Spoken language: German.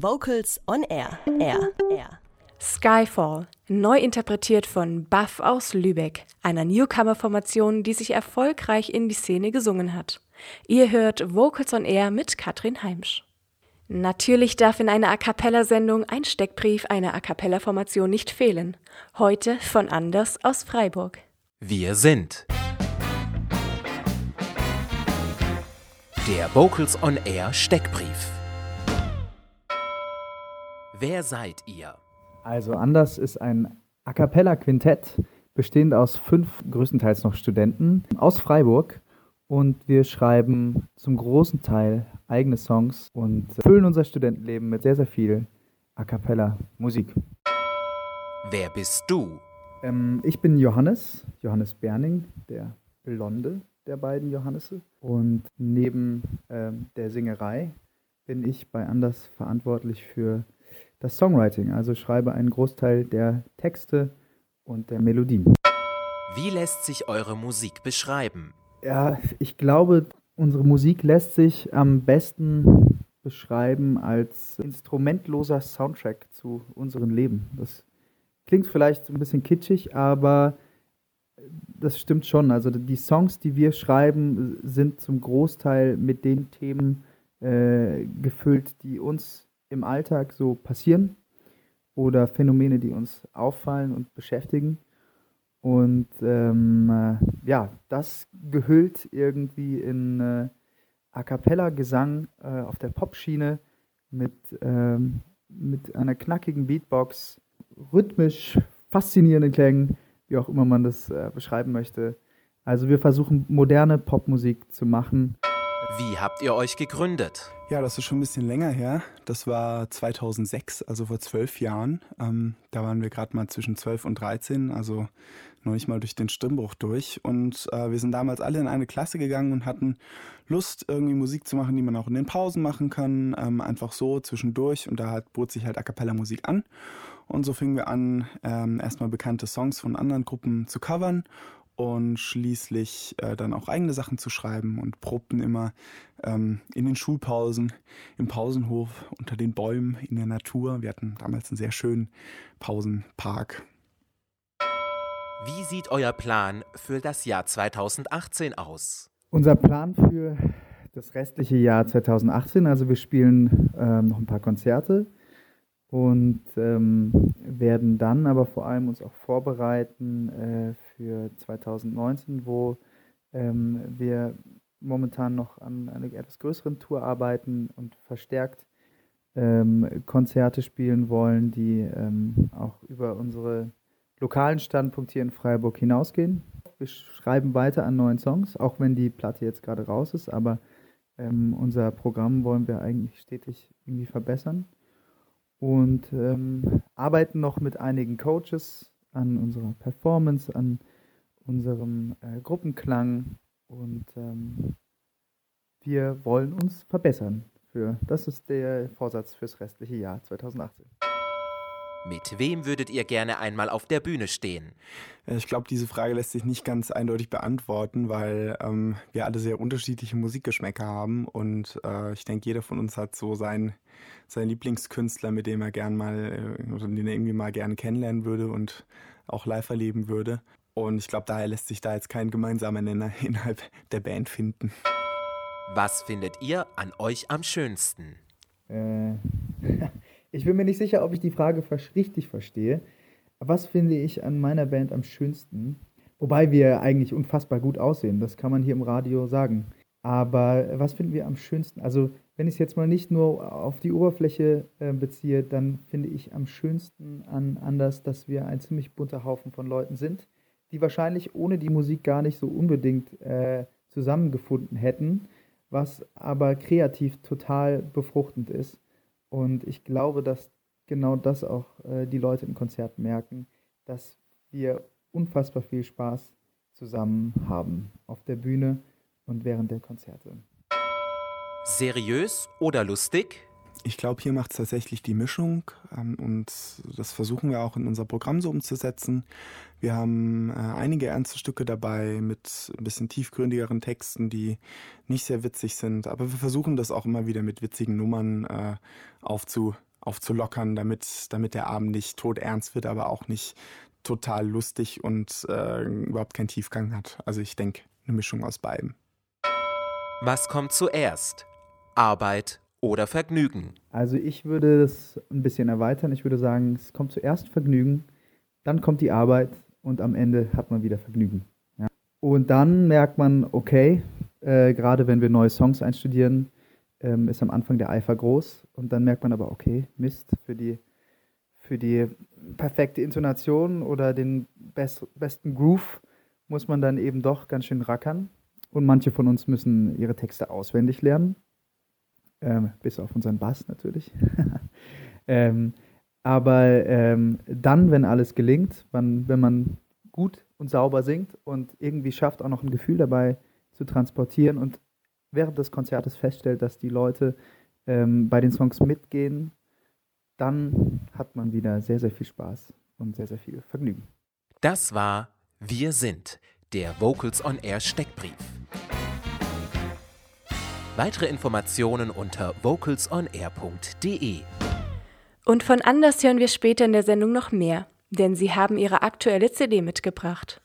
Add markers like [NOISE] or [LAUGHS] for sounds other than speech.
Vocals on Air. Air. Air. Skyfall, neu interpretiert von Buff aus Lübeck, einer Newcomer-Formation, die sich erfolgreich in die Szene gesungen hat. Ihr hört Vocals on Air mit Katrin Heimsch. Natürlich darf in einer A cappella-Sendung ein Steckbrief einer A cappella-Formation nicht fehlen. Heute von Anders aus Freiburg. Wir sind der Vocals on Air Steckbrief. Wer seid ihr? Also Anders ist ein A cappella-Quintett, bestehend aus fünf größtenteils noch Studenten aus Freiburg. Und wir schreiben zum großen Teil eigene Songs und füllen unser Studentenleben mit sehr, sehr viel A cappella Musik. Wer bist du? Ähm, ich bin Johannes, Johannes Berning, der Blonde der beiden Johannese. Und neben ähm, der Singerei bin ich bei Anders verantwortlich für das Songwriting, also schreibe einen Großteil der Texte und der Melodien. Wie lässt sich eure Musik beschreiben? Ja, ich glaube, unsere Musik lässt sich am besten beschreiben als instrumentloser Soundtrack zu unserem Leben. Das klingt vielleicht ein bisschen kitschig, aber das stimmt schon. Also die Songs, die wir schreiben, sind zum Großteil mit den Themen äh, gefüllt, die uns im Alltag so passieren oder Phänomene, die uns auffallen und beschäftigen. Und ähm, äh, ja, das gehüllt irgendwie in äh, A cappella Gesang äh, auf der Popschiene mit, ähm, mit einer knackigen Beatbox, rhythmisch faszinierenden Klängen wie auch immer man das äh, beschreiben möchte. Also wir versuchen moderne Popmusik zu machen. Wie habt ihr euch gegründet? Ja, das ist schon ein bisschen länger her. Das war 2006, also vor zwölf Jahren. Ähm, da waren wir gerade mal zwischen zwölf und 13, also noch nicht mal durch den Stimmbruch durch. Und äh, wir sind damals alle in eine Klasse gegangen und hatten Lust, irgendwie Musik zu machen, die man auch in den Pausen machen kann. Ähm, einfach so zwischendurch. Und da hat, bot sich halt A Cappella Musik an. Und so fingen wir an, ähm, erstmal bekannte Songs von anderen Gruppen zu covern und schließlich äh, dann auch eigene Sachen zu schreiben und probten immer ähm, in den Schulpausen, im Pausenhof, unter den Bäumen, in der Natur. Wir hatten damals einen sehr schönen Pausenpark. Wie sieht euer Plan für das Jahr 2018 aus? Unser Plan für das restliche Jahr 2018, also wir spielen ähm, noch ein paar Konzerte und ähm, werden dann aber vor allem uns auch vorbereiten äh, für 2019, wo ähm, wir momentan noch an einer etwas größeren Tour arbeiten und verstärkt ähm, Konzerte spielen wollen, die ähm, auch über unsere lokalen Standpunkt hier in Freiburg hinausgehen. Wir schreiben weiter an neuen Songs, auch wenn die Platte jetzt gerade raus ist, aber ähm, unser Programm wollen wir eigentlich stetig irgendwie verbessern und ähm, arbeiten noch mit einigen Coaches an unserer Performance, an unserem äh, Gruppenklang und ähm, wir wollen uns verbessern. Für, das ist der Vorsatz fürs restliche Jahr 2018. Mit wem würdet ihr gerne einmal auf der Bühne stehen? Äh, ich glaube, diese Frage lässt sich nicht ganz eindeutig beantworten, weil ähm, wir alle sehr unterschiedliche Musikgeschmäcker haben und äh, ich denke, jeder von uns hat so sein, sein Lieblingskünstler, mit dem er gern mal äh, oder den er irgendwie mal gerne kennenlernen würde und auch live erleben würde. Und ich glaube, daher lässt sich da jetzt kein gemeinsamer Nenner [LAUGHS] innerhalb der Band finden. Was findet ihr an euch am schönsten? Äh, ich bin mir nicht sicher, ob ich die Frage richtig verstehe. Was finde ich an meiner Band am schönsten? Wobei wir eigentlich unfassbar gut aussehen, das kann man hier im Radio sagen. Aber was finden wir am schönsten? Also, wenn ich es jetzt mal nicht nur auf die Oberfläche äh, beziehe, dann finde ich am schönsten an anders, dass wir ein ziemlich bunter Haufen von Leuten sind, die wahrscheinlich ohne die Musik gar nicht so unbedingt äh, zusammengefunden hätten, was aber kreativ total befruchtend ist. Und ich glaube, dass genau das auch äh, die Leute im Konzert merken, dass wir unfassbar viel Spaß zusammen haben auf der Bühne und während der Konzerte. Seriös oder lustig? Ich glaube, hier macht es tatsächlich die Mischung ähm, und das versuchen wir auch in unser Programm so umzusetzen. Wir haben äh, einige ernste Stücke dabei mit ein bisschen tiefgründigeren Texten, die nicht sehr witzig sind, aber wir versuchen das auch immer wieder mit witzigen Nummern äh, aufzu, aufzulockern, damit, damit der Abend nicht todernst wird, aber auch nicht total lustig und äh, überhaupt keinen Tiefgang hat. Also ich denke, eine Mischung aus beiden. Was kommt zuerst? Arbeit oder Vergnügen? Also ich würde es ein bisschen erweitern. Ich würde sagen, es kommt zuerst Vergnügen, dann kommt die Arbeit und am Ende hat man wieder Vergnügen. Ja. Und dann merkt man, okay, äh, gerade wenn wir neue Songs einstudieren, ähm, ist am Anfang der Eifer groß und dann merkt man aber, okay, Mist, für die, für die perfekte Intonation oder den best, besten Groove muss man dann eben doch ganz schön rackern. Und manche von uns müssen ihre Texte auswendig lernen. Ähm, bis auf unseren Bass natürlich. [LAUGHS] ähm, aber ähm, dann, wenn alles gelingt, wenn, wenn man gut und sauber singt und irgendwie schafft, auch noch ein Gefühl dabei zu transportieren und während des Konzertes feststellt, dass die Leute ähm, bei den Songs mitgehen, dann hat man wieder sehr, sehr viel Spaß und sehr, sehr viel Vergnügen. Das war Wir sind, der Vocals on Air Steckbrief. Weitere Informationen unter vocalsonair.de. Und von Anders hören wir später in der Sendung noch mehr, denn sie haben ihre aktuelle CD mitgebracht.